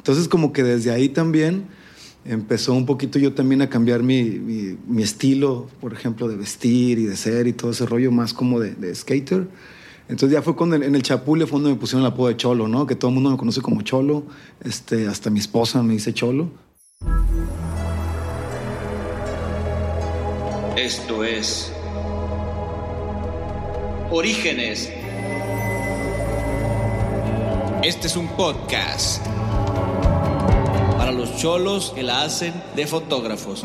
Entonces como que desde ahí también empezó un poquito yo también a cambiar mi, mi, estilo, por ejemplo, de vestir y de ser y todo ese rollo más como de, de skater. Entonces ya fue cuando en, el Chapule fue donde me pusieron el apodo de Cholo, ¿no? Que todo el mundo me conoce como Cholo, este, hasta mi esposa me dice Cholo. Esto es Orígenes. Este es un podcast los cholos que la hacen de fotógrafos.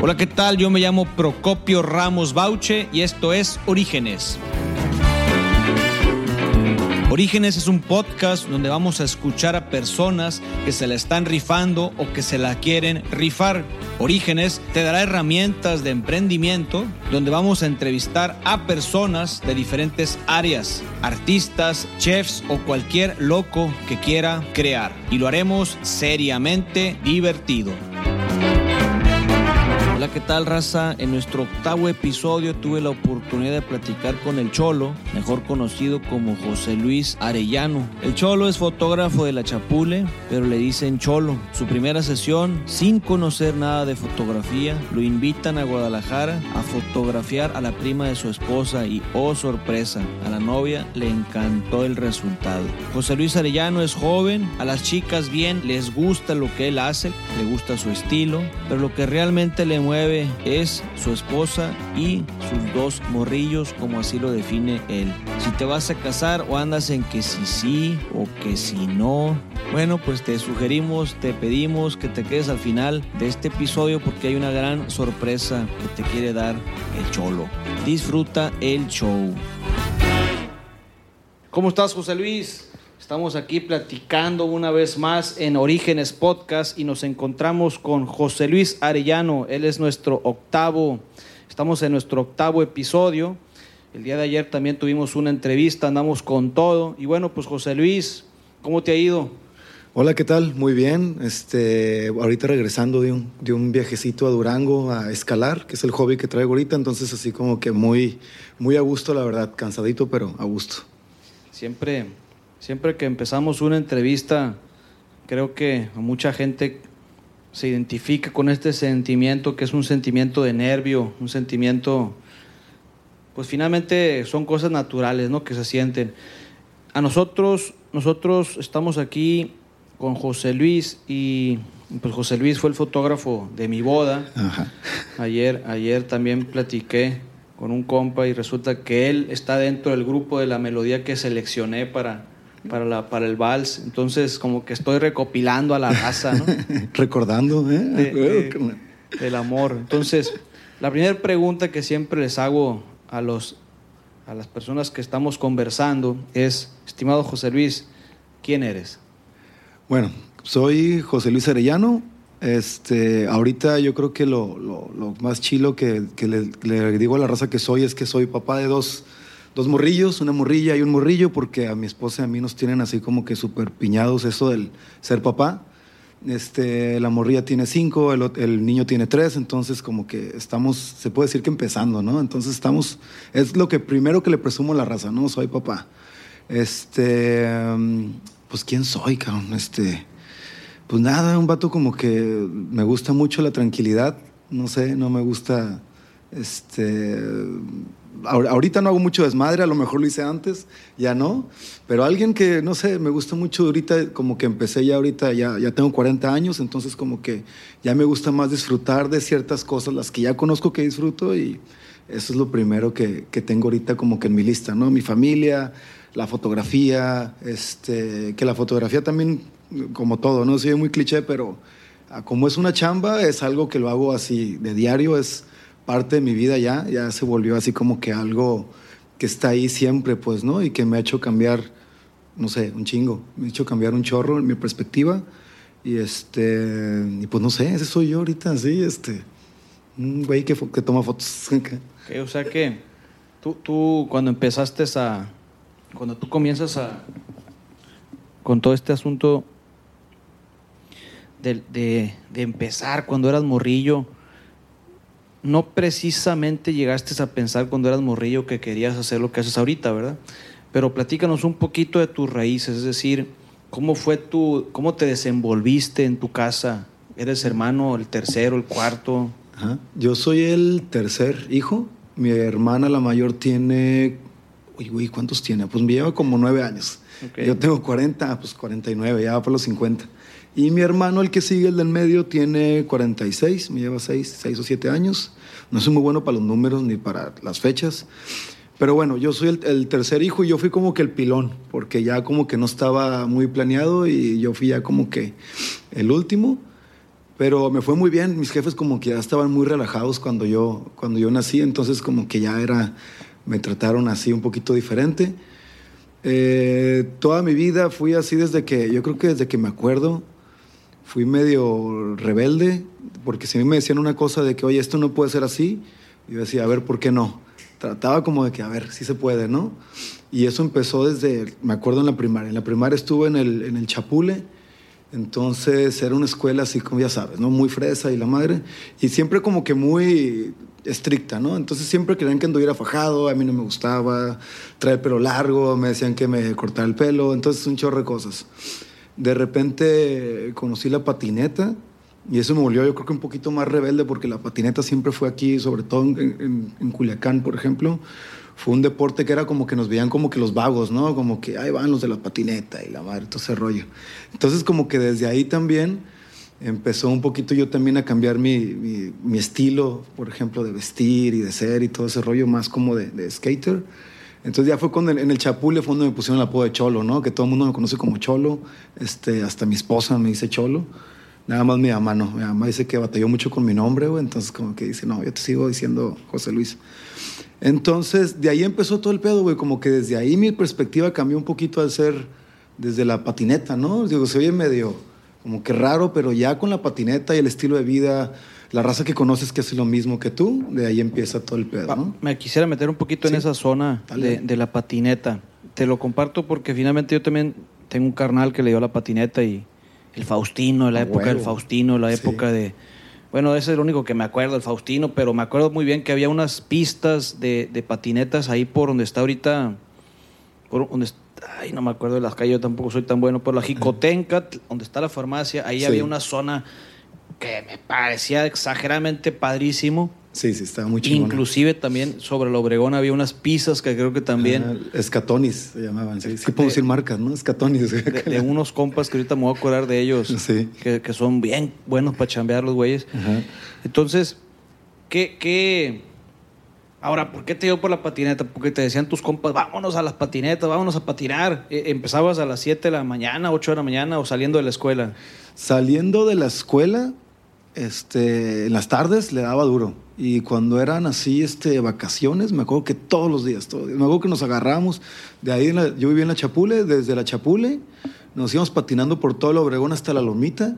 Hola, ¿qué tal? Yo me llamo Procopio Ramos Bauche y esto es Orígenes. Orígenes es un podcast donde vamos a escuchar a personas que se la están rifando o que se la quieren rifar. Orígenes te dará herramientas de emprendimiento donde vamos a entrevistar a personas de diferentes áreas, artistas, chefs o cualquier loco que quiera crear. Y lo haremos seriamente divertido. ¿Qué tal raza? En nuestro octavo episodio tuve la oportunidad de platicar con el Cholo, mejor conocido como José Luis Arellano. El Cholo es fotógrafo de la Chapule, pero le dicen Cholo. Su primera sesión, sin conocer nada de fotografía, lo invitan a Guadalajara a fotografiar a la prima de su esposa y, oh sorpresa, a la novia le encantó el resultado. José Luis Arellano es joven, a las chicas bien les gusta lo que él hace, le gusta su estilo, pero lo que realmente le es su esposa y sus dos morrillos, como así lo define él. Si te vas a casar o andas en que si sí o que si no, bueno, pues te sugerimos, te pedimos que te quedes al final de este episodio porque hay una gran sorpresa que te quiere dar el cholo. Disfruta el show. ¿Cómo estás, José Luis? Estamos aquí platicando una vez más en Orígenes Podcast y nos encontramos con José Luis Arellano. Él es nuestro octavo, estamos en nuestro octavo episodio. El día de ayer también tuvimos una entrevista, andamos con todo. Y bueno, pues José Luis, ¿cómo te ha ido? Hola, ¿qué tal? Muy bien. Este, ahorita regresando de un, de un viajecito a Durango a escalar, que es el hobby que traigo ahorita, entonces así como que muy, muy a gusto, la verdad, cansadito, pero a gusto. Siempre Siempre que empezamos una entrevista, creo que mucha gente se identifica con este sentimiento que es un sentimiento de nervio, un sentimiento, pues finalmente son cosas naturales, ¿no? Que se sienten. A nosotros, nosotros estamos aquí con José Luis y pues José Luis fue el fotógrafo de mi boda. Ayer, ayer también platiqué con un compa y resulta que él está dentro del grupo de la melodía que seleccioné para para, la, para el vals. Entonces, como que estoy recopilando a la raza, ¿no? Recordando, ¿eh? el amor. Entonces, la primera pregunta que siempre les hago a, los, a las personas que estamos conversando es, estimado José Luis, ¿quién eres? Bueno, soy José Luis Arellano. Este, ahorita yo creo que lo, lo, más chilo que, que le, le, digo a la raza que soy es que soy papá de dos, dos morrillos, una morrilla y un morrillo, porque a mi esposa y a mí nos tienen así como que súper piñados eso del ser papá. Este, la morrilla tiene cinco, el, niño tiene tres, entonces como que estamos, se puede decir que empezando, ¿no? Entonces estamos, es lo que primero que le presumo a la raza, ¿no? Soy papá. Este, pues quién soy, cabrón, este, pues nada, un vato como que me gusta mucho la tranquilidad, no sé, no me gusta, este, ahorita no hago mucho desmadre, a lo mejor lo hice antes, ya no, pero alguien que, no sé, me gusta mucho ahorita, como que empecé ya ahorita, ya, tengo 40 años, entonces como que ya me gusta más disfrutar de ciertas cosas, las que ya conozco que disfruto y eso es lo primero que, que tengo ahorita como que en mi lista, ¿no? Mi familia, la fotografía, este, que la fotografía también, como todo, ¿no? Soy muy cliché, pero como es una chamba, es algo que lo hago así de diario, es parte de mi vida ya, ya se volvió así como que algo que está ahí siempre, pues, ¿no? Y que me ha hecho cambiar, no sé, un chingo, me ha hecho cambiar un chorro en mi perspectiva. Y este, y pues no sé, ese soy yo ahorita, sí, este, un güey que, que toma fotos. o sea que tú, tú cuando empezaste a, cuando tú comienzas a, con todo este asunto de, de, de empezar cuando eras morrillo, no precisamente llegaste a pensar cuando eras morrillo que querías hacer lo que haces ahorita, ¿verdad? pero platícanos un poquito de tus raíces, es decir, ¿cómo fue tu, cómo te desenvolviste en tu casa? ¿Eres hermano, el tercero, el cuarto? Yo soy el tercer hijo. Mi hermana, la mayor, tiene. Uy, uy, ¿cuántos tiene? Pues me lleva como nueve años. Yo tengo 40, pues 49, ya va por los 50. Y mi hermano, el que sigue, el del medio, tiene 46, me lleva 6, 6 o 7 años. No soy muy bueno para los números ni para las fechas. Pero bueno, yo soy el, el, tercer hijo y yo fui como que el pilón, porque ya como que no estaba muy planeado y yo fui ya como que el último. Pero me fue muy bien, mis jefes como que ya estaban muy relajados cuando yo, cuando yo nací, entonces como que ya era, me trataron así un poquito diferente. Eh, toda mi vida fui así desde que, yo creo que desde que me acuerdo, fui medio rebelde, porque si a mí me decían una cosa de que, oye, esto no puede ser así, yo decía, a ver, ¿por qué no? Trataba como de que, a ver, sí se puede, ¿no? Y eso empezó desde, me acuerdo en la primaria, en la primaria estuve en el, en el Chapule, entonces era una escuela así como ya sabes, ¿no? Muy fresa y la madre. Y siempre como que muy estricta, ¿no? Entonces siempre querían que anduviera fajado, a mí no me gustaba, traer pelo largo, me decían que me cortara el pelo, entonces un chorro de cosas. De repente conocí la patineta y eso me volvió yo creo que un poquito más rebelde porque la patineta siempre fue aquí, sobre todo en, en Culiacán, por ejemplo fue un deporte que era como que nos veían como que los vagos, ¿no? Como que ahí van los de la patineta y la madre, todo ese rollo. Entonces como que desde ahí también empezó un poquito yo también a cambiar mi, mi, estilo, por ejemplo, de vestir y de ser y todo ese rollo más como de, de skater. Entonces ya fue cuando en el Chapule fue donde me pusieron el apodo de Cholo, ¿no? Que todo el mundo me conoce como Cholo, este, hasta mi esposa me dice Cholo. Nada más mi mamá no, mi mamá dice que batalló mucho con mi nombre, güey, entonces como que dice, no, yo te sigo diciendo José Luis. Entonces, de ahí empezó todo el pedo, güey. Como que desde ahí mi perspectiva cambió un poquito al ser desde la patineta, ¿no? Digo, se oye medio como que raro, pero ya con la patineta y el estilo de vida, la raza que conoces que hace lo mismo que tú, de ahí empieza todo el pedo, ¿no? Me quisiera meter un poquito en esa zona de, la patineta. Te lo comparto porque finalmente yo también tengo un carnal que le dio la patineta y el Faustino, la época del Faustino, la época de bueno, ese es el único que me acuerdo, el Faustino, pero me acuerdo muy bien que había unas pistas de, de patinetas ahí por donde está ahorita, por donde ay, no me acuerdo de las calles, yo tampoco soy tan bueno, por la Jicotenca, donde está la farmacia, ahí había una zona que me parecía exageradamente padrísimo. Sí, sí, estaba muy chingona. Inclusive también sobre el Obregón había unas pizzas que creo que también... escatonis se llamaban, sí. Sí puedo decir marcas, ¿no? Escatonis. De, unos compas que ahorita me voy a acordar de ellos. Sí. Que, que son bien buenos para chambear los güeyes. Entonces, ¿qué, ¿qué...? Ahora, ¿por qué te dio por la patineta? Porque te decían tus compas, vámonos a las patinetas, vámonos a patinar. E, ¿Empezabas a las 7 de la mañana, 8 de la mañana o saliendo de la escuela? Saliendo de la escuela, este, en las tardes le daba duro y cuando eran así, este, vacaciones, me acuerdo que todos los días, todos, me acuerdo que nos agarramos, de ahí yo vivía en la Chapule, desde la Chapule, nos íbamos patinando por todo el Obregón hasta la Lomita,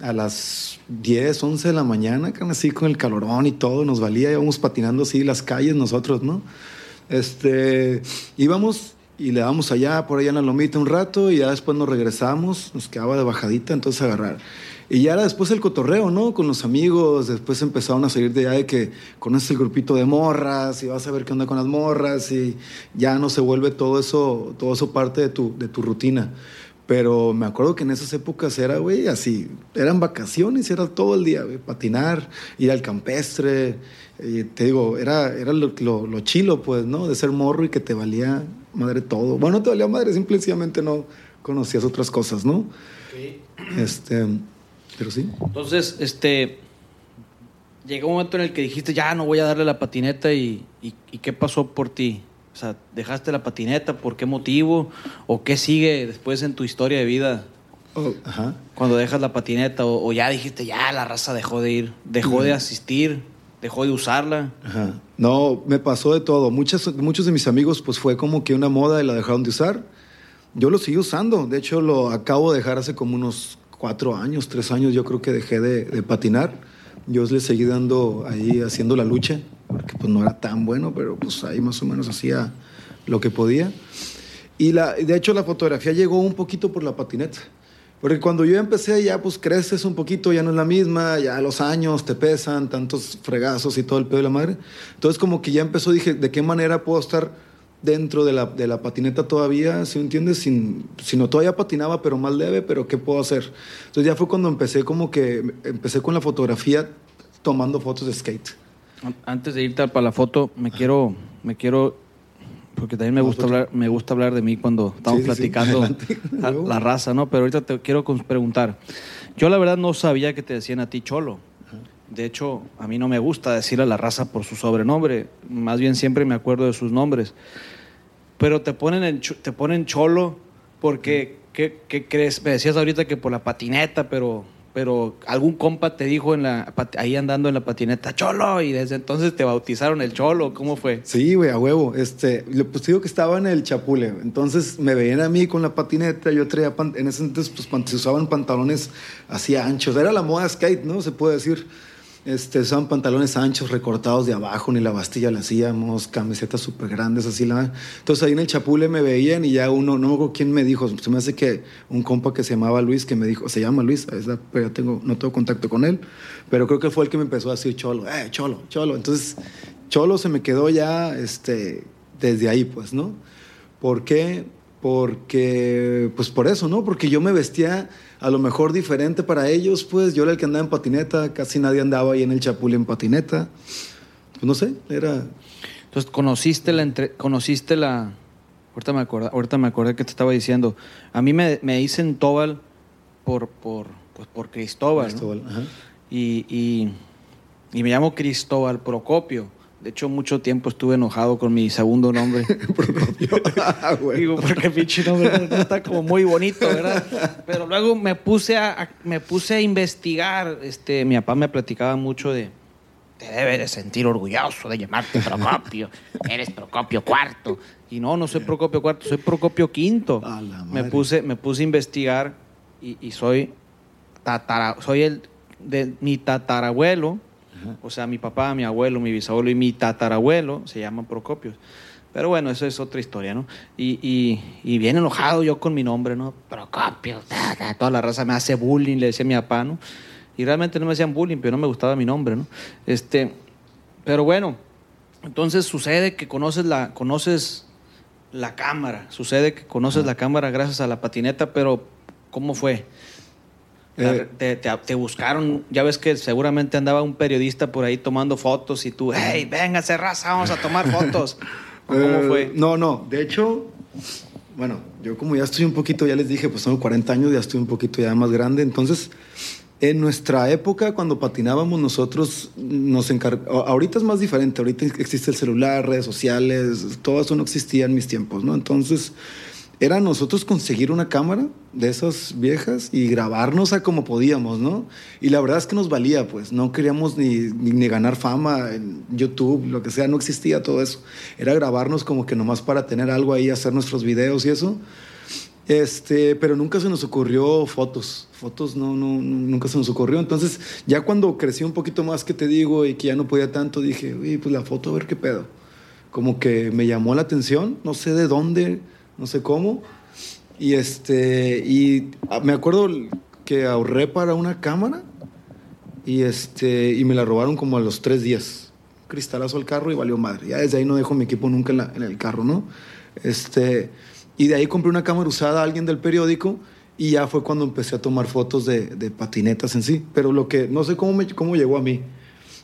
a las 10, 11 de la mañana, así con el calorón y todo, nos valía, íbamos patinando así las calles nosotros, ¿no? Este, íbamos y le damos allá, por allá en la Lomita un rato y ya después nos regresamos, nos quedaba de bajadita, entonces agarrar. Y ya era después el cotorreo, ¿no? Con los amigos, después empezaron a salir de allá de que conoces el grupito de morras y vas a ver qué onda con las morras y ya no se vuelve todo eso, todo eso parte de tu, de tu rutina. Pero me acuerdo que en esas épocas era, güey, así, eran vacaciones, era todo el día, güey, patinar, ir al campestre, y te digo, era, era lo, lo, chilo, pues, ¿no? De ser morro y que te valía madre todo. Bueno, no te valía madre, simplemente no conocías otras cosas, ¿no? Sí. Este, pero sí. Entonces, este, llegó un momento en el que dijiste, ya no voy a darle la patineta y, y, qué pasó por ti. O sea, dejaste la patineta, ¿por qué motivo? ¿O qué sigue después en tu historia de vida? Oh, ajá. Cuando dejas la patineta, o, ya dijiste, ya la raza dejó de ir, dejó de asistir, dejó de usarla. Ajá. No, me pasó de todo. Muchos, muchos de mis amigos, pues fue como que una moda y la dejaron de usar. Yo lo sigo usando. De hecho, lo acabo de dejar hace como unos cuatro años, tres años, yo creo que dejé de, patinar. Yo le seguí dando ahí, haciendo la lucha, porque pues no era tan bueno, pero pues ahí más o menos hacía lo que podía. Y la, de hecho la fotografía llegó un poquito por la patineta. Porque cuando yo empecé ya pues creces un poquito, ya no es la misma, ya los años te pesan, tantos fregazos y todo el pedo de la madre. Entonces como que ya empezó, dije, ¿de qué manera puedo estar dentro de la, de la patineta todavía, ¿sí me entiendes? Sin, sino todavía patinaba, pero más leve, pero ¿qué puedo hacer? Entonces ya fue cuando empecé como que, empecé con la fotografía tomando fotos de skate. Antes de irte para la foto, me quiero, me quiero, porque también me gusta hablar, me gusta hablar de mí cuando estamos platicando la raza, ¿no? Pero ahorita te quiero preguntar. Yo la verdad no sabía que te decían a ti cholo. De hecho, a mí no me gusta decir a la raza por su sobrenombre. Más bien siempre me acuerdo de sus nombres. Pero te ponen, te ponen cholo porque, ¿qué, ¿qué, crees? Me decías ahorita que por la patineta, pero, pero algún compa te dijo en la, ahí andando en la patineta, cholo, y desde entonces te bautizaron el cholo. ¿Cómo fue? Sí, güey, a huevo. Este, pues digo que estaba en el chapule. Entonces me veían a mí con la patineta. Yo traía, en ese entonces, pues se usaban pantalones así anchos. Era la moda skate, ¿no? Se puede decir. Este, son pantalones anchos recortados de abajo, ni la bastilla la hacíamos, camisetas súper grandes, así la. Entonces ahí en el Chapule me veían y ya uno, no me acuerdo quién me dijo, se me hace que un compa que se llamaba Luis, que me dijo, se llama Luis, pero ya tengo, no tengo contacto con él, pero creo que fue el que me empezó a decir cholo, eh, cholo, cholo. Entonces, cholo se me quedó ya este, desde ahí, pues, ¿no? ¿Por qué? Porque, pues por eso, ¿no? Porque yo me vestía a lo mejor diferente para ellos, pues yo era el que andaba en patineta, casi nadie andaba ahí en el Chapul en patineta. Pues no sé, era... Entonces, conociste la... Entre... conociste la... Ahorita me, acordé, ahorita me acordé que te estaba diciendo. A mí me, me dicen Tobal por, por, pues por Cristóbal. Cristóbal ajá. Y, y, y me llamo Cristóbal Procopio. De hecho, mucho tiempo estuve enojado con mi segundo nombre. Ah, Digo, porque pinche nombre no está como muy bonito, ¿verdad? Pero luego me puse a, me puse a investigar. Este, mi papá me platicaba mucho de. Te debes de sentir orgulloso de llamarte Procopio. Eres Procopio cuarto. Y no, no soy Procopio cuarto, soy Procopio quinto. me puse, me puse a investigar y, y soy tatara, soy el de mi tatarabuelo o sea, mi papá, mi abuelo, mi bisabuelo y mi tatarabuelo se llaman Procopios. Pero bueno, eso es otra historia, ¿no? Y, y, bien enojado yo con mi nombre, ¿no? Procopio, toda la raza me hace bullying, le decía a mi papá, ¿no? Y realmente no me hacían bullying, pero no me gustaba mi nombre, ¿no? Este, pero bueno, entonces sucede que conoces la, conoces la cámara, sucede que conoces la cámara gracias a la patineta, pero ¿cómo fue? Eh, te, buscaron, ya ves que seguramente andaba un periodista por ahí tomando fotos y tú, hey, venga, raza, vamos a tomar fotos. ¿Cómo eh, fue? No, no, de hecho, bueno, yo como ya estoy un poquito, ya les dije, pues tengo 40 años, ya estoy un poquito ya más grande, entonces en nuestra época, cuando patinábamos nosotros, nos encargamos, ahorita es más diferente, ahorita existe el celular, redes sociales, todo eso no existía en mis tiempos, ¿no? Entonces era nosotros conseguir una cámara de esas viejas y grabarnos a como podíamos, ¿no? Y la verdad es que nos valía, pues, no queríamos ni, ni, ganar fama en YouTube, lo que sea, no existía todo eso. Era grabarnos como que nomás para tener algo ahí, hacer nuestros videos y eso. Este, pero nunca se nos ocurrió fotos, fotos no, no, nunca se nos ocurrió. Entonces, ya cuando crecí un poquito más, que te digo, y que ya no podía tanto, dije, uy, pues la foto, a ver qué pedo. Como que me llamó la atención, no sé de dónde, no sé cómo. Y, este, y ah, me acuerdo que ahorré para una cámara y, este, y me la robaron como a los tres días. Cristalazo al carro y valió madre. Ya desde ahí no dejo mi equipo nunca en, en el carro, ¿no? Este, y de ahí compré una cámara usada a alguien del periódico y ya fue cuando empecé a tomar fotos de, patinetas en sí. Pero lo que no sé cómo, cómo llegó a mí.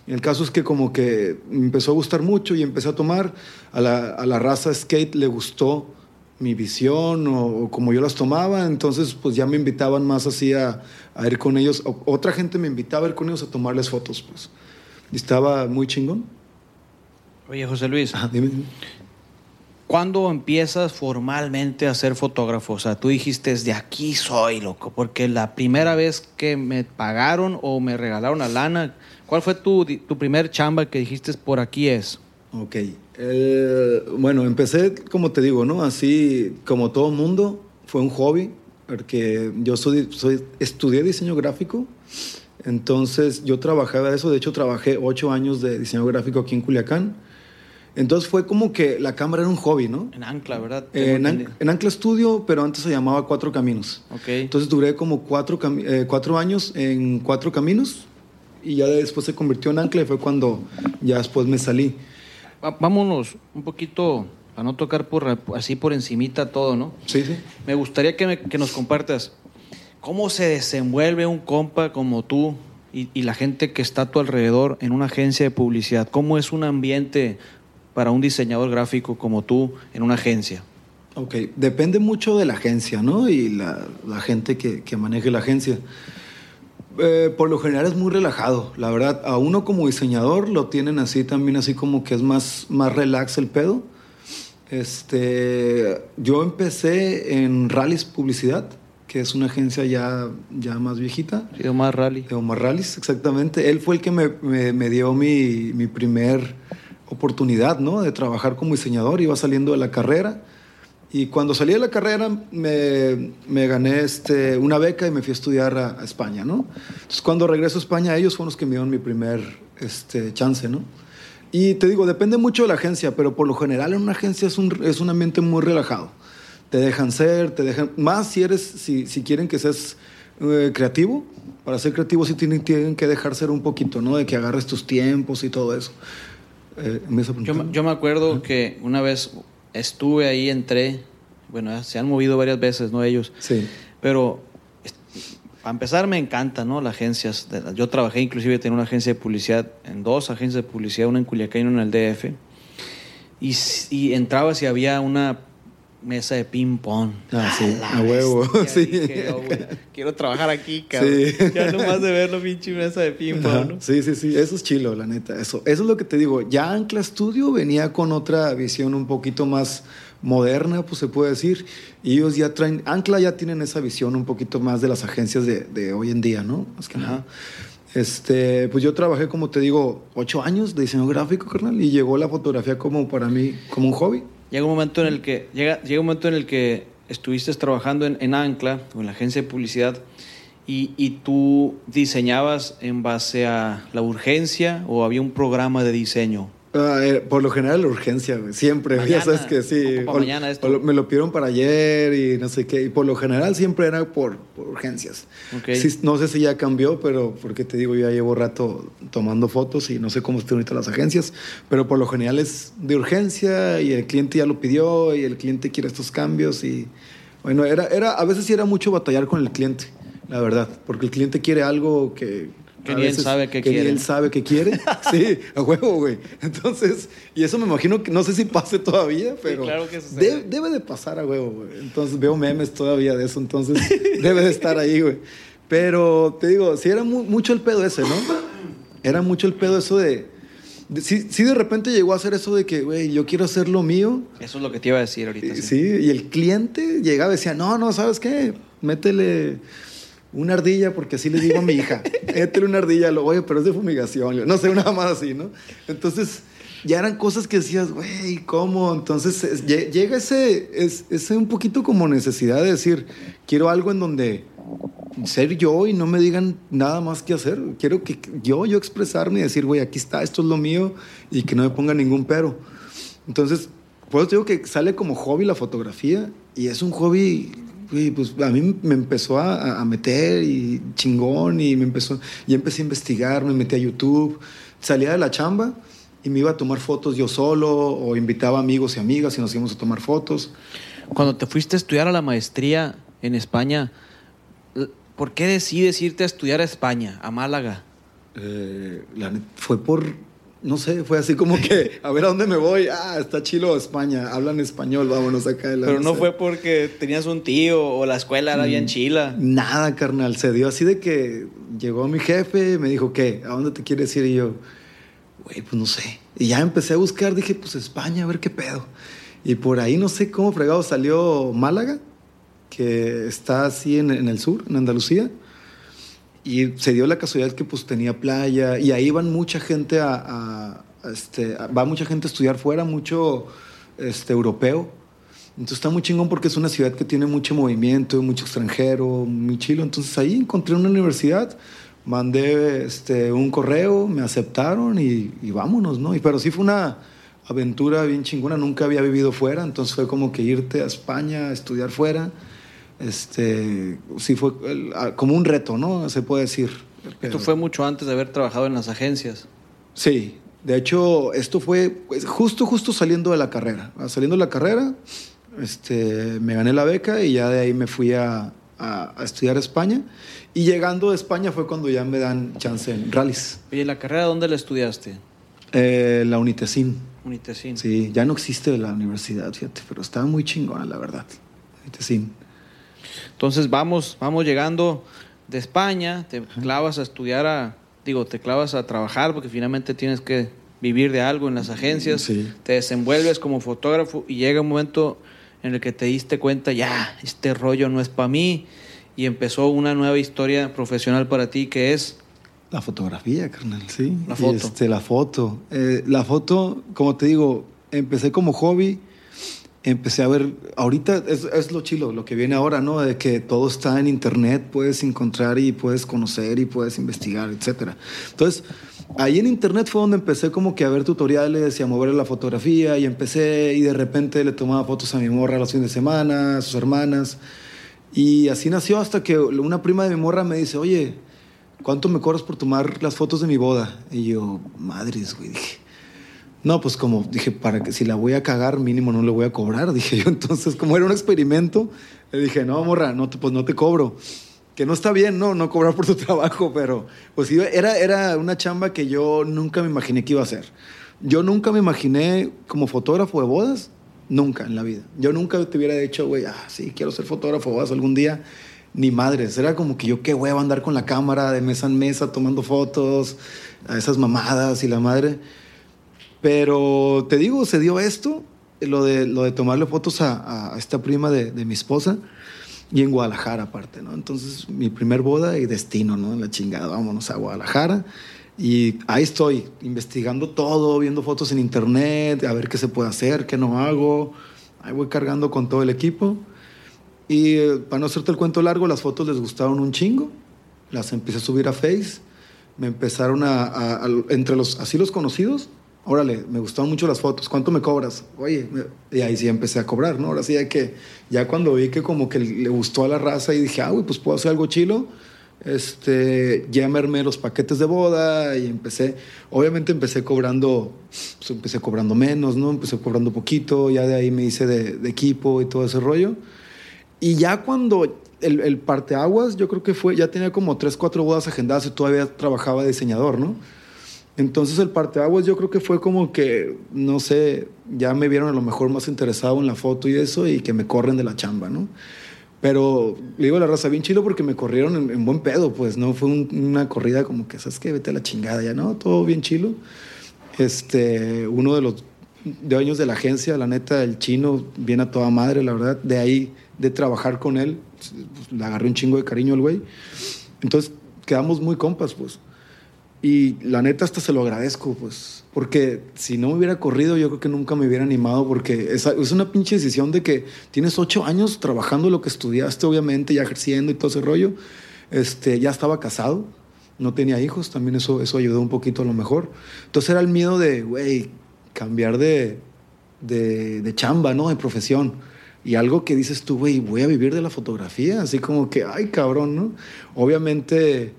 El caso es que como que me empezó a gustar mucho y empecé a tomar. A la, a la raza skate le gustó mi visión o, como yo las tomaba, entonces pues ya me invitaban más así a, ir con ellos, otra gente me invitaba a ir con ellos a tomarles fotos, pues. Y estaba muy chingón. Oye, José Luis, ¿cuándo empiezas formalmente a ser fotógrafo? O sea, tú dijiste, de aquí soy, loco, porque la primera vez que me pagaron o me regalaron la lana, ¿cuál fue tu, tu primer chamba que dijiste, por aquí es? Ok. Bueno, empecé, como te digo, ¿no? Así como todo mundo, fue un hobby, porque yo soy, soy, estudié diseño gráfico, entonces yo trabajaba eso, de hecho trabajé ocho años de diseño gráfico aquí en Culiacán. Entonces fue como que la cámara era un hobby, ¿no? En Ancla, ¿verdad? en, Ancla Studio, pero antes se llamaba Cuatro Caminos. Ok. Entonces duré como cuatro, eh, cuatro años en Cuatro Caminos y ya después se convirtió en Ancla y fue cuando ya después me salí vámonos un poquito para no tocar por, así por encimita todo, ¿no? Sí, sí. Me gustaría que, que nos compartas cómo se desenvuelve un compa como tú y, y, la gente que está a tu alrededor en una agencia de publicidad. ¿Cómo es un ambiente para un diseñador gráfico como tú en una agencia? Ok, depende mucho de la agencia, ¿no? Y la, la gente que, que, maneje la agencia. Eh, por lo general es muy relajado, la verdad. A uno como diseñador lo tienen así también, así como que es más, más relax el pedo. Este, yo empecé en Rallis Publicidad, que es una agencia ya, ya más viejita. Sí, Omar Rally. De Omar Rallis, exactamente. Él fue el que me, me, me dio mi, mi primer oportunidad, ¿no? De trabajar como diseñador. Iba saliendo de la carrera y cuando salí de la carrera me, me gané este, una beca y me fui a estudiar a, a, España, ¿no? Entonces cuando regreso a España ellos fueron los que me dieron mi primer este, chance, ¿no? Y te digo, depende mucho de la agencia, pero por lo general en una agencia es un, es un ambiente muy relajado. Te dejan ser, te dejan... Más si eres, si, si quieren que seas eh, creativo, para ser creativo sí tienen, tienen que dejar ser un poquito, ¿no? De que agarres tus tiempos y todo eso. Eh, ¿me yo, yo me acuerdo ¿Ah? que una vez estuve ahí, entré. Bueno, se han movido varias veces, ¿no? Ellos. Sí. Pero para empezar, me encanta, ¿no? Las agencias. Yo trabajé, inclusive, tenía una agencia de publicidad, en dos agencias de publicidad, una en Culiacán y una en el DF. Y, y entrabas y había una mesa de ping pong. Ah, sí, a huevo. Sí. Quiero trabajar aquí, cabrón. Sí. Ya nomás de verlo, pinche mesa de ping pong. ¿no? Sí, sí, sí. Eso es chilo, la neta. Eso, eso es lo que te digo. Ya Ancla Studio venía con otra visión un poquito más moderna, pues se puede decir. Y ellos ya traen. Ancla ya tienen esa visión un poquito más de las agencias de, de hoy en día, ¿no? Más que nada. Este, pues yo trabajé, como te digo, ocho años de diseño gráfico, carnal, y llegó la fotografía como para mí, como un hobby. Llega un momento en el que, llega, llega un momento en el que estuviste trabajando en, en Ancla, o en la agencia de publicidad, y, y, tú diseñabas en base a la urgencia o había un programa de diseño? Uh, por lo general la urgencia, güey. siempre, mañana, ya sabes que sí. O, mañana esto. O me lo pidieron para ayer y no sé qué. Y por lo general siempre era por, por urgencias. Okay. Sí, no sé si ya cambió, pero porque te digo, yo ya llevo rato tomando fotos y no sé cómo están ahorita las agencias, pero por lo general es de urgencia y el cliente ya lo pidió y el cliente quiere estos cambios y bueno, era, era, a veces sí era mucho batallar con el cliente, la verdad, porque el cliente quiere algo que que ni él sabe qué que quiere. Ni él sabe qué quiere. Sí, a huevo, güey. Entonces, y eso me imagino que no sé si pase todavía, pero. Sí, claro que de, debe de pasar a huevo, güey. Entonces veo memes todavía de eso, entonces debe de estar ahí, güey. Pero te digo, sí era mu mucho el pedo ese, ¿no? Era mucho el pedo eso de. de sí, sí, de repente llegó a hacer eso de que, güey, yo quiero hacer lo mío. Eso es lo que te iba a decir ahorita. Sí, sí y el cliente llegaba y decía, no, no, ¿sabes qué? Métele una ardilla, porque así le digo a mi hija, métele una ardilla, lo, oye, pero es de fumigación, no sé, nada más así, ¿no? Entonces, ya eran cosas que decías, güey, ¿cómo? Entonces, es, llega ese, es, ese un poquito como necesidad de decir, quiero algo en donde ser yo y no me digan nada más que hacer. Quiero que yo, yo expresarme y decir, güey, aquí está, esto es lo mío y que no me ponga ningún pero. Entonces, por eso digo que sale como hobby la fotografía y es un hobby y pues a mí me empezó a, a, meter y chingón y me empezó y empecé a investigar, me metí a YouTube, salía de la chamba y me iba a tomar fotos yo solo o invitaba amigos y amigas y nos íbamos a tomar fotos. Cuando te fuiste a estudiar a la maestría en España, ¿por qué decides irte a estudiar a España, a Málaga? Eh, la, fue por no sé, fue así como que, a ver a dónde me voy. Ah, está chilo España, hablan español, vámonos acá. De la Pero no fue porque tenías un tío o la escuela era bien chila. Nada, carnal, se dio así de que llegó mi jefe, me dijo, ¿qué? ¿A dónde te quieres ir? Y yo, güey, pues no sé. Y ya empecé a buscar, dije, pues España, a ver qué pedo. Y por ahí no sé cómo fregado salió Málaga, que está así en, en el sur, en Andalucía. Y se dio la casualidad que pues tenía playa y ahí van mucha gente a, a, a este, va mucha gente a estudiar fuera, mucho este, europeo. Entonces está muy chingón porque es una ciudad que tiene mucho movimiento, mucho extranjero, muy chilo. Entonces ahí encontré una universidad, mandé este, un correo, me aceptaron y, y vámonos, ¿no? Y, pero sí fue una aventura bien chingona, nunca había vivido fuera, entonces fue como que irte a España a estudiar fuera este, sí fue como un reto, ¿no? Se puede decir. Pero... Esto fue mucho antes de haber trabajado en las agencias. Sí, De hecho, esto fue pues, justo, justo saliendo de la carrera. Saliendo de la carrera, este, me gané la beca y ya de ahí me fui a, a, estudiar a España. Y llegando de España fue cuando ya me dan chance en rallies. ¿Y la carrera dónde la estudiaste? Eh, la Unitecin. Unitecin. Sí, ya no existe la universidad, fíjate, pero estaba muy chingona, la verdad. Unitecin. Entonces vamos, vamos llegando de España, te clavas a estudiar a, digo, te clavas a trabajar porque finalmente tienes que vivir de algo en las agencias, te desenvuelves como fotógrafo y llega un momento en el que te diste cuenta, ya, este rollo no es para mí y empezó una nueva historia profesional para ti que es... La fotografía, carnal, sí. La foto. Este, la foto. Eh, la foto, como te digo, empecé como hobby, empecé a ver, ahorita es, es, lo chilo, lo que viene ahora, ¿no? De que todo está en internet, puedes encontrar y puedes conocer y puedes investigar, etc. Entonces, ahí en internet fue donde empecé como que a ver tutoriales y a mover la fotografía y empecé y de repente le tomaba fotos a mi morra los fines de semana, a sus hermanas. Y así nació hasta que una prima de mi morra me dice, oye, ¿cuánto me cobras por tomar las fotos de mi boda? Y yo, madres, güey, dije no, pues como dije, para que si la voy a cagar, mínimo no le voy a cobrar, dije yo. Entonces, como era un experimento, le dije, no, morra, no te, pues no te cobro. Que no está bien, no, no cobrar por tu trabajo, pero pues era, era una chamba que yo nunca me imaginé que iba a hacer. Yo nunca me imaginé como fotógrafo de bodas, nunca en la vida. Yo nunca te hubiera dicho, güey, ah, sí, quiero ser fotógrafo de bodas algún día. Ni madres, era como que yo qué a andar con la cámara de mesa en mesa tomando fotos, a esas mamadas y la madre. Pero te digo, se dio esto, lo de, lo de tomarle fotos a, esta prima de, mi esposa y en Guadalajara aparte, ¿no? Entonces mi primer boda y destino, ¿no? La chingada, vámonos a Guadalajara. Y ahí estoy, investigando todo, viendo fotos en internet, a ver qué se puede hacer, qué no hago. Ahí voy cargando con todo el equipo. Y eh, para no hacerte el cuento largo, las fotos les gustaron un chingo. Las empecé a subir a Face. Me empezaron a, a entre los, así los conocidos, órale, me gustaron mucho las fotos, ¿cuánto me cobras? Oye, y ahí sí empecé a cobrar, ¿no? Ahora sí hay que, ya cuando vi que como que le gustó a la raza y dije, ah, güey, pues puedo hacer algo chilo, este, ya los paquetes de boda y empecé, obviamente empecé cobrando, pues empecé cobrando menos, ¿no? Empecé cobrando poquito, ya de ahí me hice de, equipo y todo ese rollo. Y ya cuando el, el parteaguas, yo creo que fue, ya tenía como tres, cuatro bodas agendadas y todavía trabajaba de diseñador, ¿no? Entonces el parteaguas yo creo que fue como que, no sé, ya me vieron a lo mejor más interesado en la foto y eso y que me corren de la chamba, ¿no? Pero le digo la raza bien chido porque me corrieron en, buen pedo, pues no fue una corrida como que, ¿sabes qué? Vete a la chingada ya, ¿no? Todo bien chilo. Este, uno de los dueños de la agencia, la neta, el chino, viene a toda madre, la verdad, de ahí, de trabajar con él, pues, le agarré un chingo de cariño al güey. Entonces quedamos muy compas, pues. Y la neta hasta se lo agradezco, pues, porque si no me hubiera corrido, yo creo que nunca me hubiera animado, porque es, es una pinche decisión de que tienes ocho años trabajando lo que estudiaste, obviamente, ya ejerciendo y todo ese rollo. Este, ya estaba casado, no tenía hijos, también eso, eso ayudó un poquito a lo mejor. Entonces era el miedo de, güey, cambiar de, de, de chamba, ¿no? De profesión. Y algo que dices tú, güey, voy a vivir de la fotografía, así como que, ay, cabrón, ¿no? Obviamente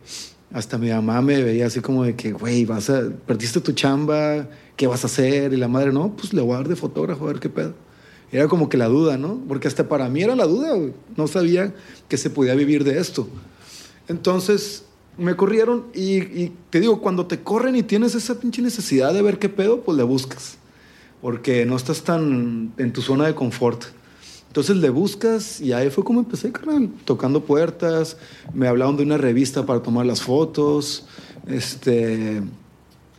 hasta mi mamá me veía así como de que, güey, vas perdiste tu chamba, ¿qué vas a hacer? Y la madre, no, pues le voy a de fotógrafo a ver qué pedo. Era como que la duda, ¿no? Porque hasta para mí era la duda, no sabía que se podía vivir de esto. Entonces me corrieron y, y, te digo, cuando te corren y tienes esa pinche necesidad de ver qué pedo, pues le buscas. Porque no estás tan en tu zona de confort. Entonces le buscas y ahí fue como empecé, carnal, tocando puertas, me hablaban de una revista para tomar las fotos, este,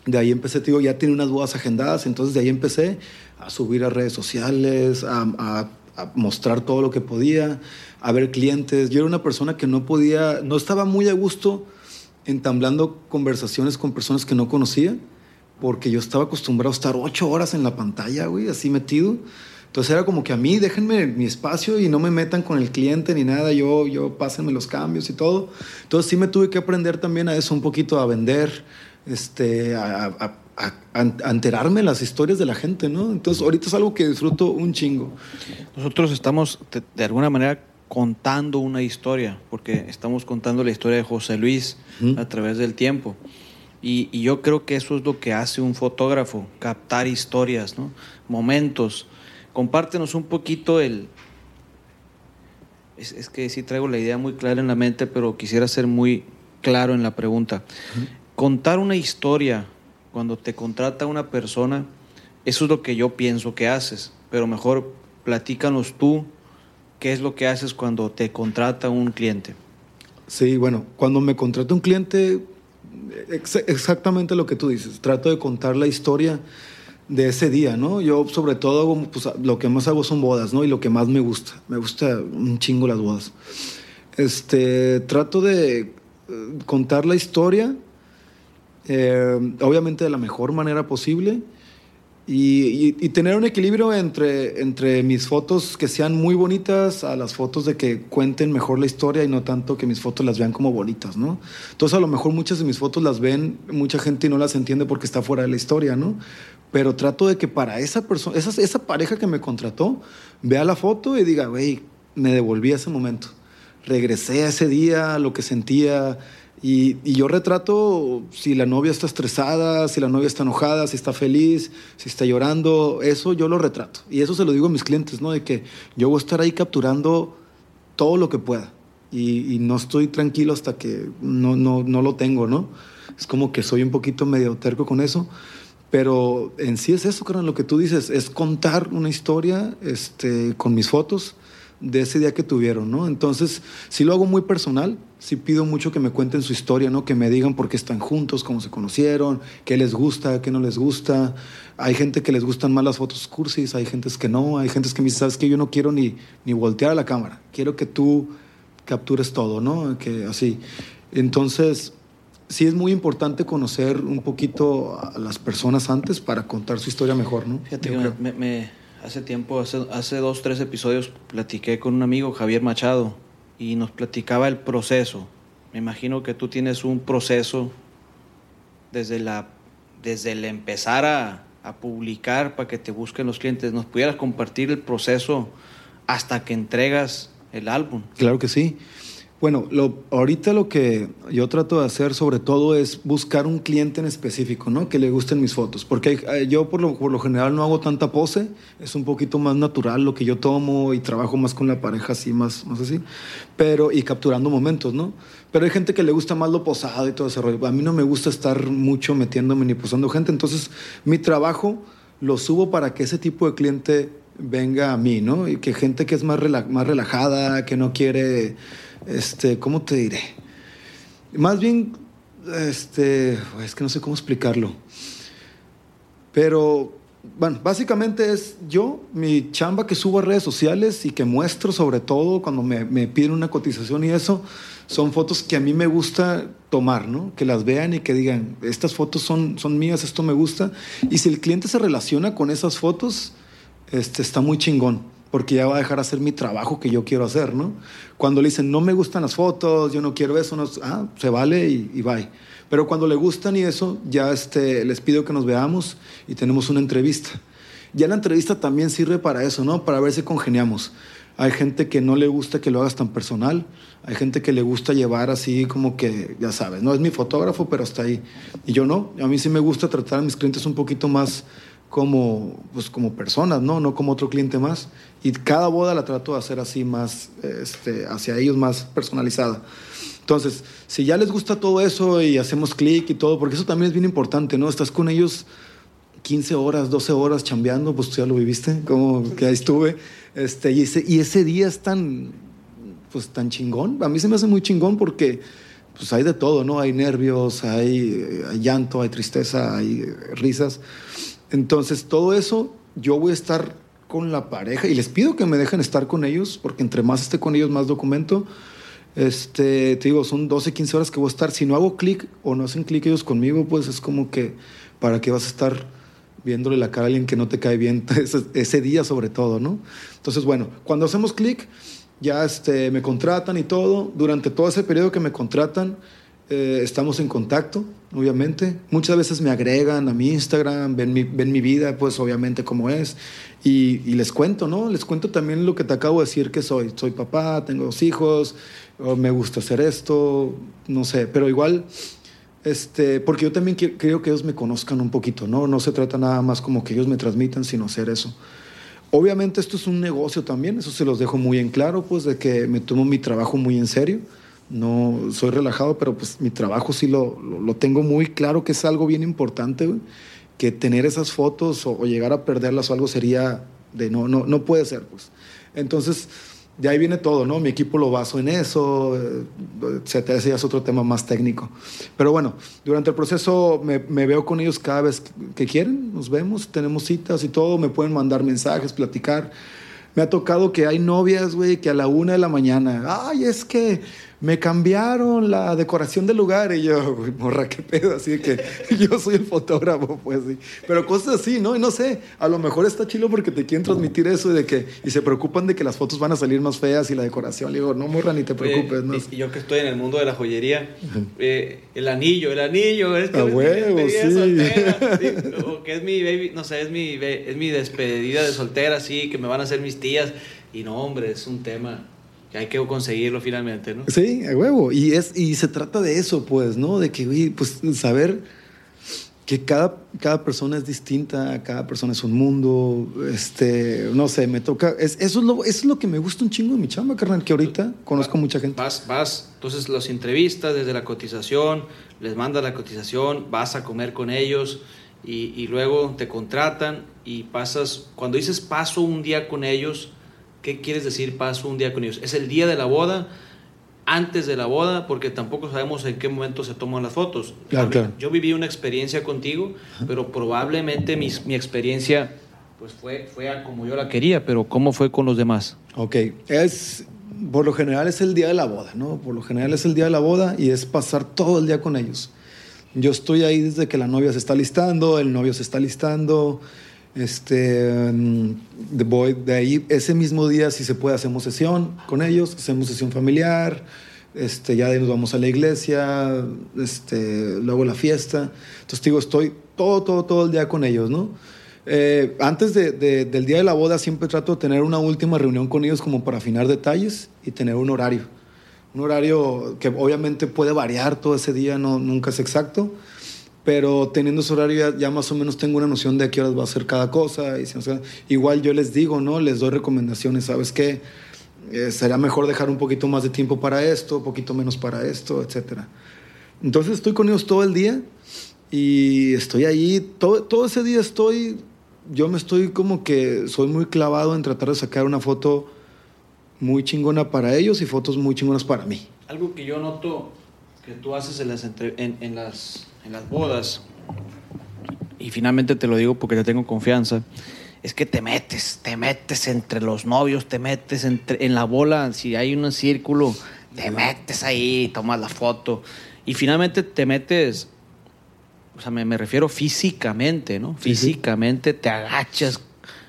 de ahí empecé, digo, ya tiene unas bodas agendadas, entonces de ahí empecé a subir a redes sociales, a, a mostrar todo lo que podía, a ver clientes. Yo era una persona que no podía, no estaba muy a gusto entablando conversaciones con personas que no conocía, porque yo estaba acostumbrado a estar ocho horas en la pantalla, güey, así metido. Entonces era como que a mí déjenme mi espacio y no me metan con el cliente ni nada, yo, yo pásenme los cambios y todo. Entonces sí me tuve que aprender también a eso, un poquito a vender, este, a, enterarme las historias de la gente, ¿no? Entonces ahorita es algo que disfruto un chingo. Nosotros estamos de, alguna manera contando una historia, porque estamos contando la historia de José Luis a través del tiempo. Y, y, yo creo que eso es lo que hace un fotógrafo, captar historias, ¿no? momentos. Compártenos un poquito el... Es, que sí traigo la idea muy clara en la mente, pero quisiera ser muy claro en la pregunta. Contar una historia cuando te contrata una persona, eso es lo que yo pienso que haces, pero mejor platícanos tú qué es lo que haces cuando te contrata un cliente. Sí, bueno, cuando me contrata un cliente, ex exactamente lo que tú dices, trato de contar la historia de ese día, ¿no? Yo sobre todo pues, lo que más hago son bodas, ¿no? Y lo que más me gusta, me gusta un chingo las bodas. Este, trato de eh, contar la historia, eh, obviamente de la mejor manera posible, y, y, tener un equilibrio entre, entre mis fotos que sean muy bonitas a las fotos de que cuenten mejor la historia y no tanto que mis fotos las vean como bonitas, ¿no? Entonces a lo mejor muchas de mis fotos las ven mucha gente y no las entiende porque está fuera de la historia, ¿no? Pero trato de que para esa persona, esa, esa pareja que me contrató, vea la foto y diga, güey, me devolví a ese momento. Regresé a ese día, lo que sentía, y, y, yo retrato si la novia está estresada, si la novia está enojada, si está feliz, si está llorando, eso yo lo retrato. Y eso se lo digo a mis clientes, ¿no? De que yo voy a estar ahí capturando todo lo que pueda. Y, y no estoy tranquilo hasta que no, no, no, lo tengo, ¿no? Es como que soy un poquito medio terco con eso. Pero en sí es eso, creo, lo que tú dices, es contar una historia este, con mis fotos de ese día que tuvieron, ¿no? Entonces, si lo hago muy personal, sí pido mucho que me cuenten su historia, ¿no? Que me digan por qué están juntos, cómo se conocieron, qué les gusta, qué no les gusta. Hay gente que les gustan más las fotos cursis, hay gente que no, hay gente que me dice, ¿sabes qué? Yo no quiero ni, ni voltear a la cámara, quiero que tú captures todo, ¿no? Que así. Entonces, sí es muy importante conocer un poquito a las personas antes para contar su historia mejor, ¿no? Fíjate, me, me Hace tiempo, hace, hace dos, tres episodios, platiqué con un amigo, Javier Machado, y nos platicaba el proceso. Me imagino que tú tienes un proceso desde, la, desde el empezar a, a publicar para que te busquen los clientes. ¿Nos pudieras compartir el proceso hasta que entregas el álbum? Claro que sí. Bueno, lo, ahorita lo que yo trato de hacer sobre todo es buscar un cliente en específico, ¿no? Que le gusten mis fotos. Porque eh, yo por lo, general no hago tanta pose, es un poquito más natural lo que yo tomo y trabajo más con la pareja así, más, más así. Pero, y capturando momentos, ¿no? Pero hay gente que le gusta más lo posado y todo ese rollo. A mí no me gusta estar mucho metiéndome ni posando gente. Entonces, mi trabajo lo subo para que ese tipo de cliente venga a mí, ¿no? Y que gente que es más relajada, que no quiere este, ¿cómo te diré? Más bien, este, es que no sé cómo explicarlo. Pero, bueno, básicamente es yo, mi chamba que subo a redes sociales y que muestro sobre todo cuando me, me piden una cotización y eso, son fotos que a mí me gusta tomar, ¿no? Que las vean y que digan, estas fotos son, son mías, esto me gusta. Y si el cliente se relaciona con esas fotos, este, está muy chingón porque ya va a dejar hacer mi trabajo que yo quiero hacer, ¿no? Cuando le dicen, no me gustan las fotos, yo no quiero eso, no, ah, se vale y, y bye. Pero cuando le gustan y eso, ya este, les pido que nos veamos y tenemos una entrevista. Ya la entrevista también sirve para eso, ¿no? Para ver si congeniamos. Hay gente que no le gusta que lo hagas tan personal, hay gente que le gusta llevar así como que, ya sabes, no es mi fotógrafo, pero está ahí. Y yo no, a mí sí me gusta tratar a mis clientes un poquito más como, pues, como personas, ¿no? No como otro cliente más. Y cada boda la trato de hacer así más, este, hacia ellos más personalizada. Entonces, si ya les gusta todo eso y hacemos clic y todo, porque eso también es bien importante, ¿no? Estás con ellos 15 horas, 12 horas chambeando, pues tú ya lo viviste, como que ahí estuve. Este, y, ese, y ese día es tan, pues tan chingón. A mí se me hace muy chingón porque pues hay de todo, ¿no? Hay nervios, hay, hay llanto, hay tristeza, hay risas. Entonces, todo eso yo voy a estar con la pareja y les pido que me dejen estar con ellos, porque entre más esté con ellos, más documento. Este, te digo, son 12, 15 horas que voy a estar. Si no hago clic o no hacen clic ellos conmigo, pues es como que, ¿para qué vas a estar viéndole la cara a alguien que no te cae bien ese, día sobre todo, ¿no? Entonces, bueno, cuando hacemos clic, ya este, me contratan y todo. Durante todo ese periodo que me contratan, eh, estamos en contacto, obviamente. Muchas veces me agregan a mi Instagram, ven mi, ven mi vida, pues obviamente como es. Y, y, les cuento, ¿no? Les cuento también lo que te acabo de decir que soy. Soy papá, tengo dos hijos, me gusta hacer esto, no sé. Pero igual Este, porque yo también creo que ellos me conozcan un poquito, ¿no? No se trata nada más como que ellos me transmitan, sino hacer eso. Obviamente esto es un negocio también, eso se los dejo muy en claro, pues de que me tomo mi trabajo muy en serio. No soy relajado, pero pues mi trabajo sí lo, lo, tengo muy claro que es algo bien importante, que tener esas fotos o, o, llegar a perderlas o algo sería de no, no, no puede ser, pues. Entonces, de ahí viene todo, ¿no? Mi equipo lo baso en eso, eh, etcétera. Ese ya es otro tema más técnico. Pero bueno, durante el proceso me, me, veo con ellos cada vez que quieren, nos vemos, tenemos citas y todo, me pueden mandar mensajes, platicar. Me ha tocado que hay novias, güey, que a la una de la mañana, ay, es que me cambiaron la decoración del lugar y yo, morra, qué pedo, así que yo soy el fotógrafo, pues sí. Pero cosas así, ¿no? Y no sé, a lo mejor está chido porque te quieren transmitir eso y de que, y se preocupan de que las fotos van a salir más feas y la decoración. Le digo, no, morra, ni te preocupes. ¿no? Y yo que estoy en el mundo de la joyería, eh, el anillo, el anillo, es que a huevo. Soltera, sí. O que es mi baby, no sé, es mi, es mi despedida de soltera, sí, que me van a hacer mis tías. Y no, hombre, es un tema que hay que conseguirlo finalmente, ¿no? Sí, a huevo. Y, es, y se trata de eso, pues, ¿no? De que, pues, saber que cada, cada persona es distinta, cada persona es un mundo, este, no sé, me toca, es, eso, es lo, eso es lo que me gusta un chingo de mi chamba, carnal, que ahorita conozco mucha gente. Vas, vas, entonces los entrevistas desde la cotización, les mandas la cotización, vas a comer con ellos y, y luego te contratan y pasas, cuando dices paso un día con ellos, ¿Qué quieres decir paso un día con ellos? ¿Es el día de la boda? antes de la boda, porque tampoco sabemos en qué momento se toman las fotos. Claro, Yo viví una experiencia contigo, pero probablemente mi, mi, experiencia pues fue, fue como yo la quería, pero ¿cómo fue con los demás? Ok, es, por lo general es el día de la boda, ¿no? Por lo general es el día de la boda y es pasar todo el día con ellos. Yo estoy ahí desde que la novia se está listando, el novio se está listando, este, mm, de, de ahí, ese mismo día, si se puede, hacemos sesión con ellos, hacemos sesión familiar, este, ya de ahí nos vamos a la iglesia, este, luego la fiesta. Entonces, digo, estoy todo, todo, todo el día con ellos, ¿no? Eh, antes de, del día de la boda siempre trato de tener una última reunión con ellos como para afinar detalles y tener un horario. Un horario que obviamente puede variar todo ese día, no, nunca es exacto, pero teniendo ese horario ya, más o menos tengo una noción de a qué horas va a hacer cada cosa. Y, igual yo les digo, ¿no? Les doy recomendaciones, ¿sabes qué? Eh, sería mejor dejar un poquito más de tiempo para esto, un poquito menos para esto, etc. Entonces estoy con ellos todo el día y estoy ahí, todo, todo ese día estoy, yo me estoy como que soy muy clavado en tratar de sacar una foto muy chingona para ellos y fotos muy chingonas para mí. Algo que yo noto que tú haces en las, en, en las en las bodas, y finalmente te lo digo porque te tengo confianza, es que te metes, te metes entre los novios, te metes entre, en la bola, si hay un círculo, te metes ahí, tomas la foto. Y finalmente te metes, o sea, me, me refiero físicamente, ¿no? Físicamente te agachas,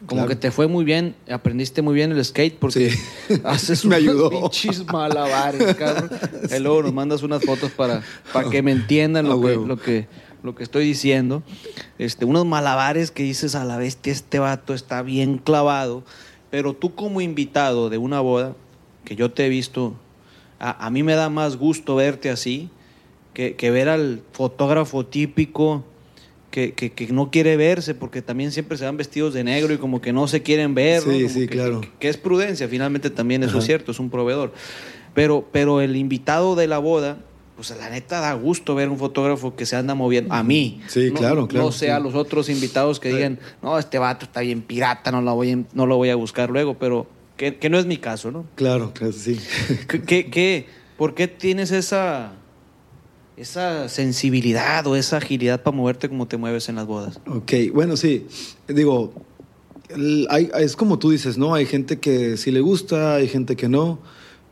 como que te fue muy bien, aprendiste muy bien el skate porque haces me ayudó. pinches malabares, cabrón. Y luego nos mandas unas fotos para, para que me entiendan lo, que, lo, que, lo que estoy diciendo. Este, unos malabares que dices a la bestia, este vato está bien clavado. Pero tú como invitado de una boda, que yo te he visto, a, a mí me da más gusto verte así que, que ver al fotógrafo típico que, que, no quiere verse porque también siempre se van vestidos de negro y como que no se quieren ver. Sí, sí, que, claro. Que, es prudencia, finalmente también eso es cierto, es un proveedor. Pero, pero el invitado de la boda, pues la neta da gusto ver un fotógrafo que se anda moviendo. A mí. Sí, claro, claro. No sea a los otros invitados que digan, no, este vato está bien pirata, no lo voy, no lo voy a buscar luego, pero que, que no es mi caso, ¿no? Claro, claro, sí. ¿Qué, qué, por qué tienes esa esa sensibilidad o esa agilidad para moverte como te mueves en las bodas. Ok, bueno, sí. Digo, es como tú dices, ¿no? Hay gente que sí le gusta, hay gente que no,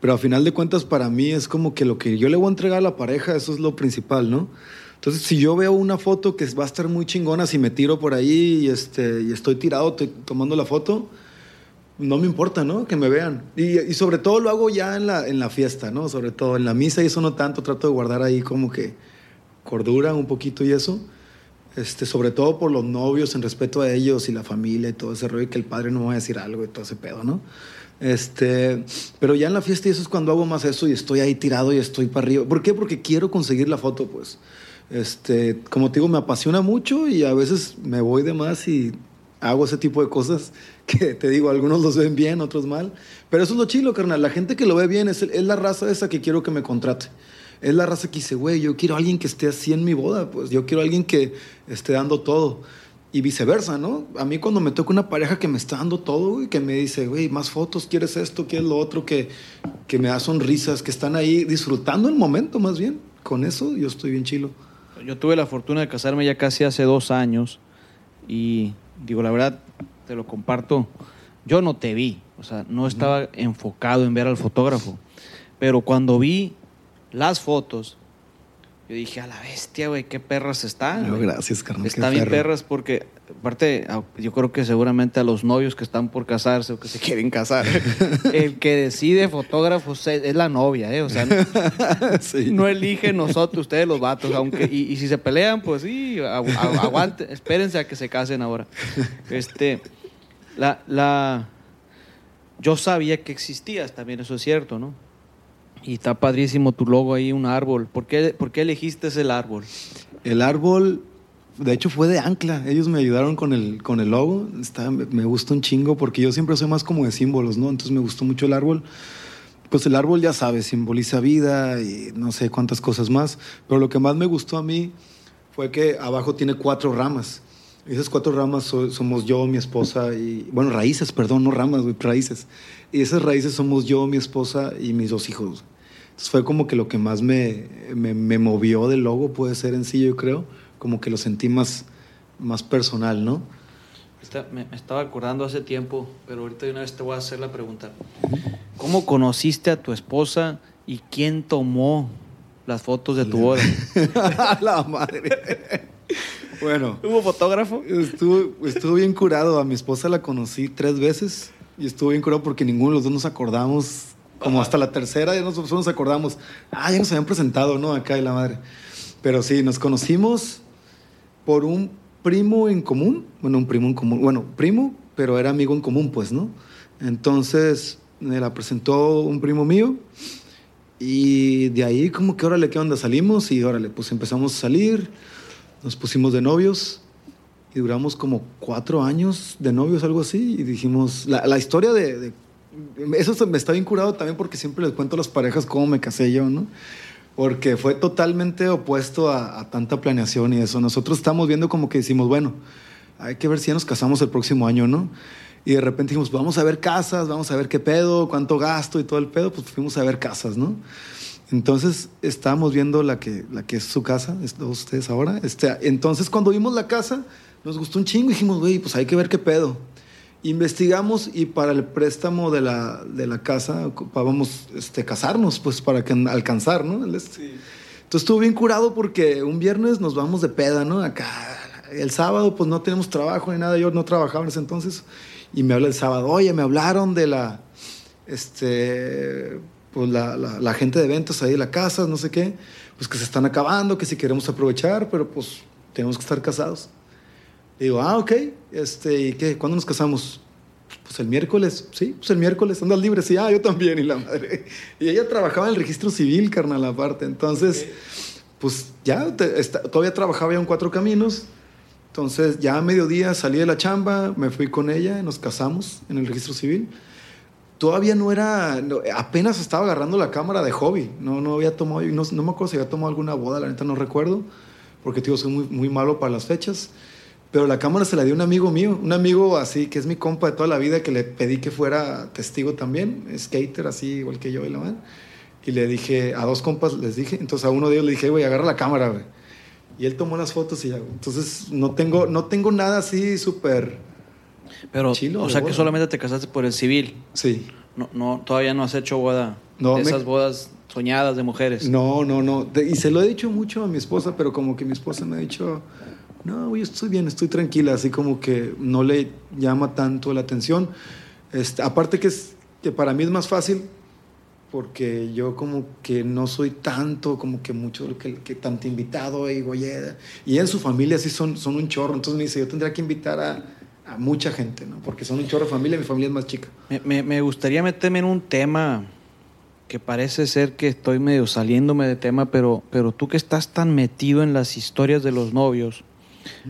pero a final de cuentas para mí es como que lo que yo le voy a entregar a la pareja, eso es lo principal, ¿no? Entonces, si yo veo una foto que va a estar muy chingona, si me tiro por ahí y, este, y estoy tirado tomando la foto, no me importa, ¿no? Que me vean. Y, sobre todo lo hago ya en la, en la fiesta, ¿no? Sobre todo en la misa y eso no tanto, trato de guardar ahí como que cordura un poquito y eso. Este, sobre todo por los novios, en respeto a ellos y la familia y todo ese rollo, y que el padre no me va a decir algo y todo ese pedo, ¿no? Este, pero ya en la fiesta y eso es cuando hago más eso y estoy ahí tirado y estoy para arriba. ¿Por qué? Porque quiero conseguir la foto, pues. Este, como te digo, me apasiona mucho y a veces me voy de más y hago ese tipo de cosas que te digo, algunos los ven bien, otros mal. Pero eso es lo chilo, carnal. La gente que lo ve bien es, es la raza esa que quiero que me contrate. Es la raza que dice, güey, yo quiero a alguien que esté así en mi boda, pues yo quiero a alguien que esté dando todo. Y viceversa, ¿no? A mí cuando me toca una pareja que me está dando todo, y que me dice, güey, más fotos, quieres esto, quieres lo otro, que, que me da sonrisas, que están ahí disfrutando el momento más bien. Con eso yo estoy bien chilo. Yo tuve la fortuna de casarme ya casi hace dos años y digo, la verdad, te lo comparto, yo no te vi, o sea, no estaba enfocado en ver al fotógrafo, pero cuando vi las fotos, yo dije, a la bestia, güey, qué perras están. No, gracias, carnal. Están bien perras porque, aparte, yo creo que seguramente a los novios que están por casarse o que se quieren casar, el que decide fotógrafos es la novia, ¿eh? O sea, no, eligen nosotros, ustedes los vatos, aunque, y, si se pelean, pues sí, aguanten, espérense a que se casen ahora. Este, la, la, yo sabía que existías, también eso es cierto, ¿no? Y está padrísimo tu logo ahí, un árbol. ¿Por qué, ¿Por qué elegiste el árbol? El árbol, de hecho, fue de ancla. Ellos me ayudaron con el, con el logo. Está, me gustó un chingo porque yo siempre soy más como de símbolos, ¿no? Entonces me gustó mucho el árbol. Pues el árbol, ya sabes, simboliza vida y no sé cuántas cosas más. Pero lo que más me gustó a mí fue que abajo tiene cuatro ramas. Esas cuatro ramas somos yo, mi esposa y, bueno, raíces, perdón, no ramas, raíces. Y esas raíces somos yo, mi esposa y mis dos hijos. Entonces fue como que lo que más me, me, movió del logo, puede ser en sí, yo creo, como que lo sentí más, más personal, ¿no? me, estaba acordando hace tiempo, pero ahorita de una vez te voy a hacer la pregunta. ¿Cómo conociste a tu esposa y quién tomó las fotos de tu boda? la madre. Bueno. ¿Hubo fotógrafo? Estuvo, estuvo bien curado. A mi esposa la conocí tres veces y estuvo bien curado porque ninguno de los dos nos acordamos. Como hasta la tercera ya nosotros nos acordamos. Ah, ya nos habían presentado, ¿no? Acá y la madre. Pero sí, nos conocimos por un primo en común. Bueno, un primo en común. Bueno, primo, pero era amigo en común, pues, ¿no? Entonces me la presentó un primo mío. Y de ahí como que órale, ¿qué onda? Salimos y órale, pues empezamos a salir nos pusimos de novios y duramos como cuatro años de novios, algo así, y dijimos, la, historia de, Eso me está bien curado también porque siempre les cuento a las parejas cómo me casé yo, ¿no? Porque fue totalmente opuesto a, tanta planeación y eso. Nosotros estamos viendo como que decimos, bueno, hay que ver si ya nos casamos el próximo año, ¿no? Y de repente dijimos, vamos a ver casas, vamos a ver qué pedo, cuánto gasto y todo el pedo, pues fuimos a ver casas, ¿no? Entonces estábamos viendo la que, la que es su casa, ustedes ahora. Este, entonces cuando vimos la casa, nos gustó un chingo y dijimos, güey, pues hay que ver qué pedo. Investigamos y para el préstamo de la, de la casa ocupábamos este, casarnos, pues para que, alcanzar, ¿no? Entonces estuvo bien curado porque un viernes nos vamos de peda, ¿no? Acá. El sábado pues no tenemos trabajo ni nada, yo no trabajaba en ese entonces. Y me habla el sábado, oye, me hablaron de la, este, pues la, la, gente de ventas ahí de la casa, no sé qué, pues que se están acabando, que si queremos aprovechar, pero pues tenemos que estar casados. Digo, ah, ok, este, ¿y qué? ¿Cuándo nos casamos? Pues el miércoles, sí, pues el miércoles, andas libre, sí, ah, yo también, y la madre. Y ella trabajaba en el registro civil, carnal, aparte. Entonces, pues ya, todavía trabajaba ya en Cuatro Caminos. Entonces, ya a mediodía salí de la chamba, me fui con ella, nos casamos en el registro civil todavía no era, apenas estaba agarrando la cámara de hobby, no, no había tomado, no, no me acuerdo si había tomado alguna boda, la neta no recuerdo, porque tío, soy muy, muy malo para las fechas, pero la cámara se la dio un amigo mío, un amigo así, que es mi compa de toda la vida, que le pedí que fuera testigo también, skater así, igual que yo y la man. Y le dije, a dos compas les dije, entonces a uno de ellos le dije, güey, agarra la cámara, güey. Y él tomó las fotos y ya, entonces no tengo, no tengo nada así súper pero, o sea que solamente te casaste por el civil. Sí. No, no, todavía no has hecho boda. No, esas bodas soñadas de mujeres. No, no, no. Y se lo he dicho mucho a mi esposa, pero como que mi esposa me ha dicho, no, yo estoy bien, estoy tranquila, así como que no le llama tanto la atención. Este, aparte que, es, que para mí es más fácil porque yo como que no soy tanto, como que mucho, que, que tanto invitado y goyeda. Y en su familia sí son, son un chorro, entonces me dice, yo tendría que invitar a mucha gente, ¿no? Porque son un chorro de familia, mi familia es más chica. Me, me, gustaría meterme en un tema que parece ser que estoy medio saliéndome de tema, pero, pero tú que estás tan metido en las historias de los novios,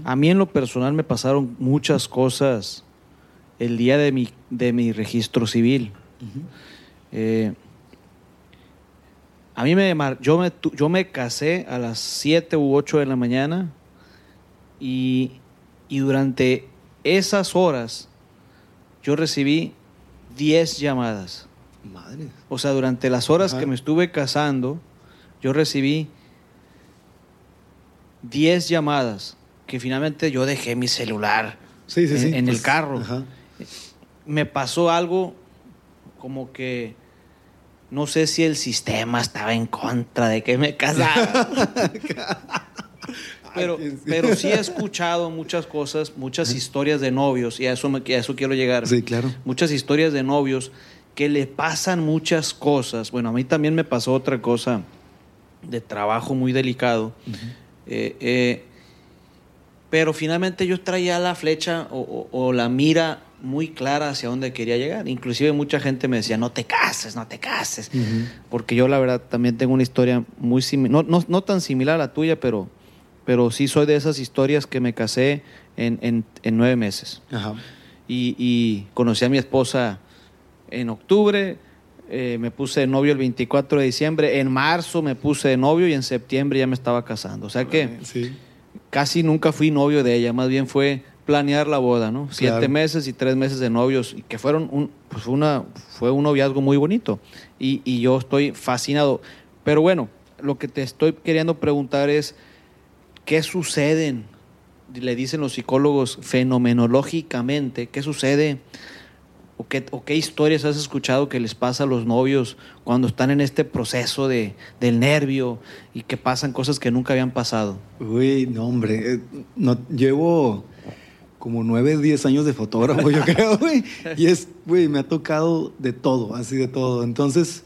a mí en lo personal me pasaron muchas cosas el día de mi, de mi registro civil. Eh, a mí me, yo me, yo me casé a las 7 u 8 de la mañana y, y durante esas horas yo recibí 10 llamadas. Madre. O sea, durante las horas que me estuve casando, yo recibí 10 llamadas que finalmente yo dejé mi celular en, el pues, carro. Me pasó algo como que no sé si el sistema estaba en contra de que me casara. pero, pero sí he escuchado muchas cosas, muchas historias de novios, y a eso, me, a eso quiero llegar. Sí, claro. Muchas historias de novios que le pasan muchas cosas. Bueno, a mí también me pasó otra cosa de trabajo muy delicado. Eh, eh, pero finalmente yo traía la flecha o, la mira muy clara hacia dónde quería llegar. Inclusive mucha gente me decía, no te cases, no te cases. Porque yo la verdad también tengo una historia muy similar, no, no, tan similar a la tuya, pero, pero sí soy de esas historias que me casé en, en, nueve meses. Y, y conocí a mi esposa en octubre, eh, me puse de novio el 24 de diciembre, en marzo me puse de novio y en septiembre ya me estaba casando. O sea que casi nunca fui novio de ella, más bien fue planear la boda, ¿no? Siete meses y tres meses de novios, y que fueron un, pues una, fue un noviazgo muy bonito. Y, y yo estoy fascinado. Pero bueno, lo que te estoy queriendo preguntar es, ¿qué suceden? Le dicen los psicólogos fenomenológicamente, ¿qué sucede? ¿O qué, historias has escuchado que les pasa a los novios cuando están en este proceso de, del nervio y que pasan cosas que nunca habían pasado? Uy, no, hombre. Eh, no, llevo como nueve, diez años de fotógrafo, yo creo, güey. Y es, güey, me ha tocado de todo, así de todo. Entonces,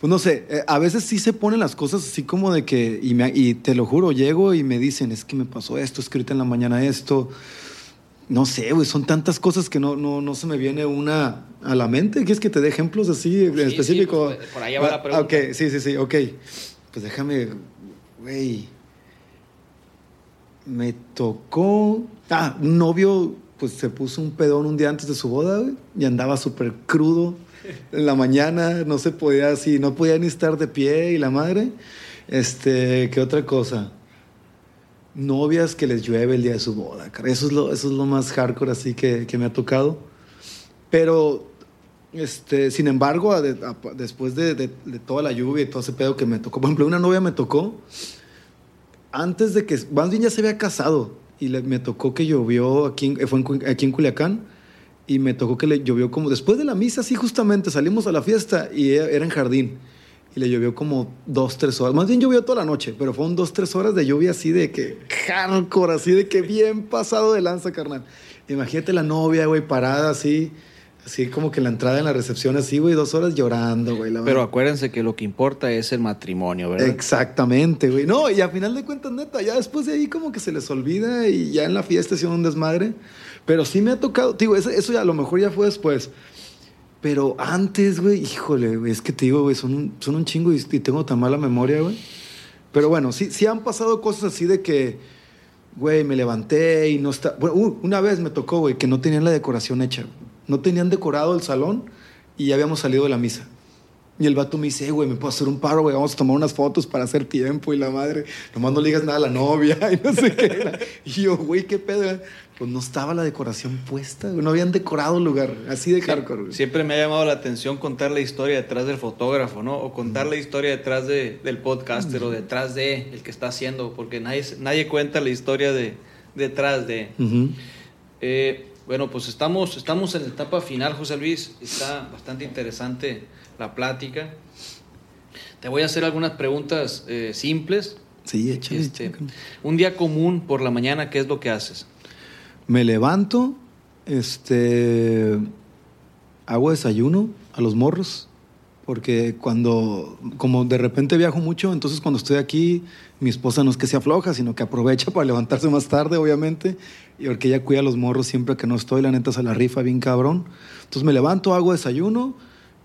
pues no sé, eh, a veces sí se ponen las cosas así como de que, y, me, y te lo juro, llego y me dicen, es que me pasó esto, escrito en la mañana esto no sé, güey, son tantas cosas que no, no, no se me viene una a la mente. ¿Quieres que te dé ejemplos así específicos? Pues, por ahí va la pregunta. Ok, sí, sí, sí, ok. Pues déjame, güey. Me tocó. Ah, un novio, pues se puso un pedón un día antes de su boda, güey, y andaba súper crudo en la mañana, no se podía así, no podía ni estar de pie y la madre. Este, ¿qué otra cosa? Novias que les llueve el día de su boda. Eso es lo, eso es lo más hardcore así que, que me ha tocado. Pero, este, sin embargo, después de, de, toda la lluvia y todo ese pedo que me tocó, por ejemplo, una novia me tocó antes de que, más ya se había casado y le, me tocó que llovió aquí, fue aquí en Culiacán y me tocó que le llovió como después de la misa, sí, justamente salimos a la fiesta y era en jardín y le llovió como dos, tres horas. Más bien llovió toda la noche, pero fueron dos, tres horas de lluvia así de que hardcore, así de que bien pasado de lanza, carnal. Imagínate la novia, güey, parada así, así como que la entrada en la recepción así, güey, dos horas llorando, güey. pero acuérdense que lo que importa es el matrimonio, ¿verdad? Exactamente, güey. No, y a final de cuentas, neta, ya después de ahí como que se les olvida y ya en la fiesta hicieron un desmadre. Pero sí me ha tocado, digo, eso, eso ya a lo mejor ya fue después. Pero antes, güey, híjole, güey, es que te digo, güey, son son un chingo y, tengo tan mala memoria, güey. Pero bueno, sí, sí han pasado cosas así de que, güey, me levanté y no está. Bueno, una vez me tocó, güey, que no tenían la decoración hecha. No tenían decorado el salón y ya habíamos salido de la misa. Y el vato me dice, güey, me puedo hacer un paro, güey, vamos a tomar unas fotos para hacer tiempo y la madre, nomás no le digas nada a la novia y no sé qué. Y yo, güey, qué pedo pues no estaba la decoración puesta, no habían decorado el lugar, así de hardcore. Siempre me ha llamado la atención contar la historia detrás del fotógrafo, ¿no? O contar la historia detrás de, del podcaster o detrás de el que está haciendo, porque nadie, nadie cuenta la historia de, detrás de. Eh, bueno, pues estamos, estamos en la etapa final, José Luis. Está bastante interesante la plática. Te voy a hacer algunas preguntas eh, simples. Sí, échale, este, Un día común por la mañana, ¿qué es lo que haces? Me levanto, este, hago desayuno a los morros, porque cuando, como de repente viajo mucho, entonces cuando estoy aquí, mi esposa no es que se afloja, sino que aprovecha para levantarse más tarde, obviamente, y porque ella cuida a los morros siempre que no estoy, la neta se la rifa bien cabrón. Entonces me levanto, hago desayuno,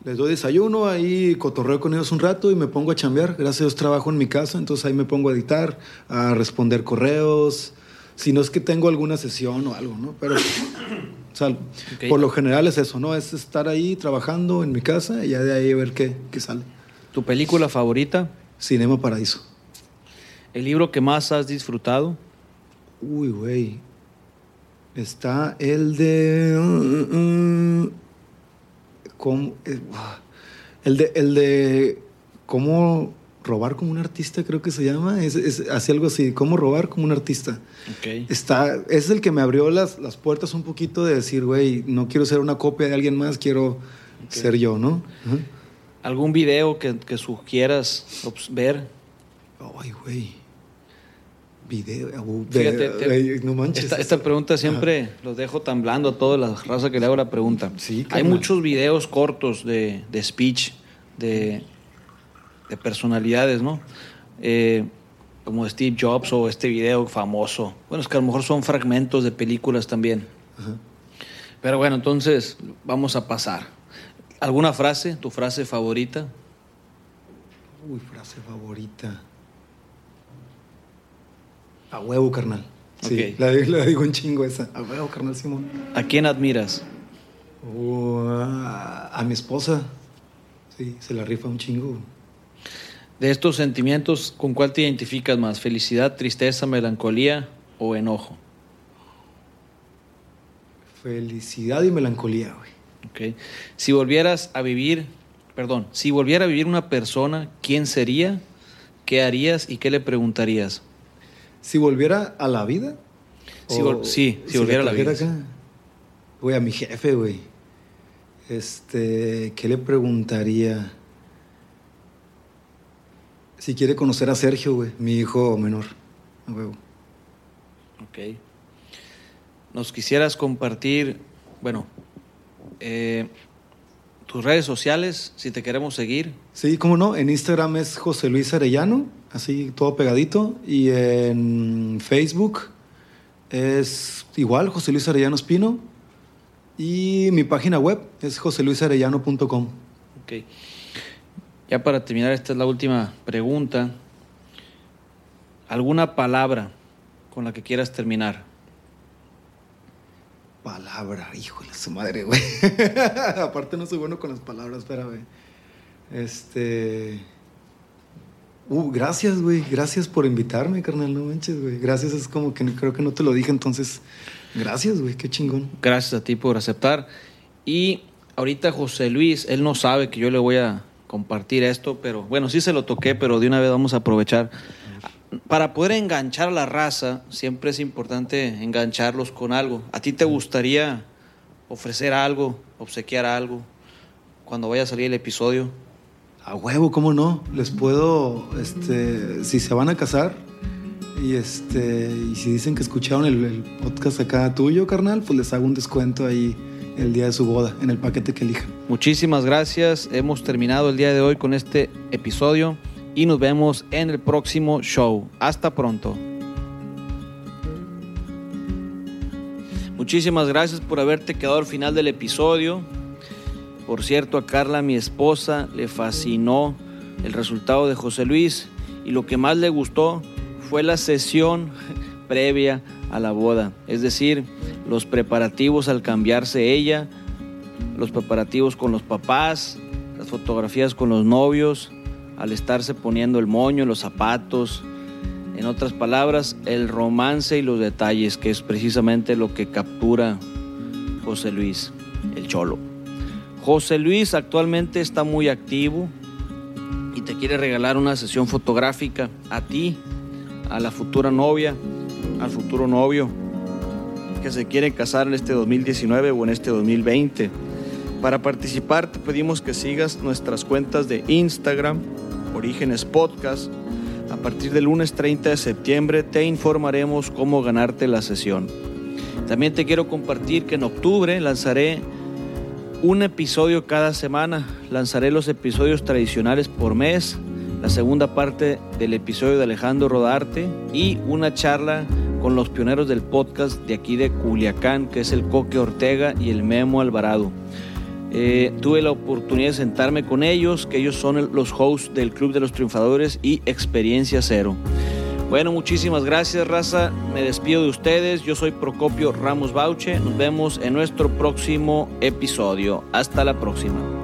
Les doy desayuno, ahí cotorreo con ellos un rato y me pongo a chambear. Gracias a Dios trabajo en mi casa, entonces ahí me pongo a editar, a responder correos. Si no es que tengo alguna sesión o algo, ¿no? Pero, o sea, por lo general es eso, ¿no? Es estar ahí trabajando en mi casa y ya de ahí ver qué, qué sale. ¿Tu película favorita? Cinema Paraíso. ¿El libro que más has disfrutado? Uy, güey. Está el de. uh, uh, uh, ¿Cómo? eh, El de, el de. ¿Cómo robar como un artista? Creo que se llama. Es, es así algo así. ¿Cómo robar como un artista? Ok. Está, es el que me abrió las, las puertas un poquito de decir, güey, no quiero ser una copia de alguien más, quiero ser yo, ¿no? ¿Algún video que, que sugieras ver? Ay, güey. Video. uh, Fíjate, de- te- ay, no manches. Esta, esta pregunta siempre los dejo tan blando a toda la raza que le hago la pregunta. Sí, Hay muchos videos cortos de, de speech, de, de personalidades, ¿no? Eh, como Steve Jobs o este video famoso. Bueno, es que a lo mejor son fragmentos de películas también. Ajá. Pero bueno, entonces vamos a pasar. ¿Alguna frase, tu frase favorita? Uy, frase favorita. A huevo, carnal. Sí, la, la digo un chingo esa. A huevo, carnal Simón. ¿A quién admiras? Uh, a, a mi esposa. Sí, se la rifa un chingo. De estos sentimientos, ¿con cuál te identificas más? ¿Felicidad, tristeza, melancolía o enojo? Felicidad y melancolía, güey. Ok. Si volvieras a vivir, perdón, si volviera a vivir una persona, ¿quién sería? ¿Qué harías y qué le preguntarías? Si volviera a la vida. Si vol- sí, si volviera a la vida, acá, Güey, a mi jefe, güey. Este, ¿qué le preguntaría? Si quiere conocer a Sergio, güey, mi hijo menor. Ok. Nos quisieras compartir, bueno, eh, tus redes sociales, si te queremos seguir. Sí, cómo no. En Instagram es José Luis Arellano, así todo pegadito. Y en Facebook es igual, José Luis Arellano Espino. Y mi página web es joseluisarellano.com. Ok. Ya para terminar, esta es la última pregunta. ¿Alguna palabra con la que quieras terminar? Palabra, híjole, su madre, güey. Aparte no soy bueno con las palabras, espérame. Este... Uh, gracias, güey. Gracias por invitarme, carnal. No manches, güey. Gracias, es como que creo que no te lo dije, entonces... Gracias, güey. Qué chingón. Gracias a ti por aceptar. Y ahorita José Luis, él no sabe que yo le voy a compartir esto, pero bueno, sí se lo toqué, pero de una vez vamos a aprovechar. Para poder enganchar a la raza, siempre es importante engancharlos con algo. ¿A ti te gustaría ofrecer algo, obsequiar algo, cuando vaya a salir el episodio? A huevo, ¿cómo no? Les puedo, este, si se van a casar y este, y si dicen que escucharon el, el podcast acá tuyo, carnal, pues les hago un descuento ahí el día de su boda, en el paquete que elijan. Muchísimas gracias. Hemos terminado el día de hoy con este episodio y nos vemos en el próximo show. Hasta pronto. Muchísimas gracias por haberte quedado al final del episodio. Por cierto, a Carla, mi esposa, le fascinó el resultado de José Luis y lo que más le gustó fue la sesión previa a la boda, es decir, los preparativos al cambiarse ella, los preparativos con los papás, las fotografías con los novios, al estarse poniendo el moño, los zapatos, en otras palabras, el romance y los detalles, que es precisamente lo que captura José Luis, el cholo. José Luis actualmente está muy activo y te quiere regalar una sesión fotográfica a ti, a la futura novia, al futuro novio que se quiere casar en este 2019 o en este 2020. Para participar te pedimos que sigas nuestras cuentas de Instagram, Orígenes Podcast. A partir del lunes 30 de septiembre te informaremos cómo ganarte la sesión. También te quiero compartir que en octubre lanzaré un episodio cada semana. Lanzaré los episodios tradicionales por mes, la segunda parte del episodio de Alejandro Rodarte y una charla con los pioneros del podcast de aquí de Culiacán, que es el Coque Ortega y el Memo Alvarado. Eh, tuve la oportunidad de sentarme con ellos, que ellos son los hosts del Club de los Triunfadores y Experiencia Cero. Bueno, muchísimas gracias, raza. Me despido de ustedes. Yo soy Procopio Ramos Bauche. Nos vemos en nuestro próximo episodio. Hasta la próxima.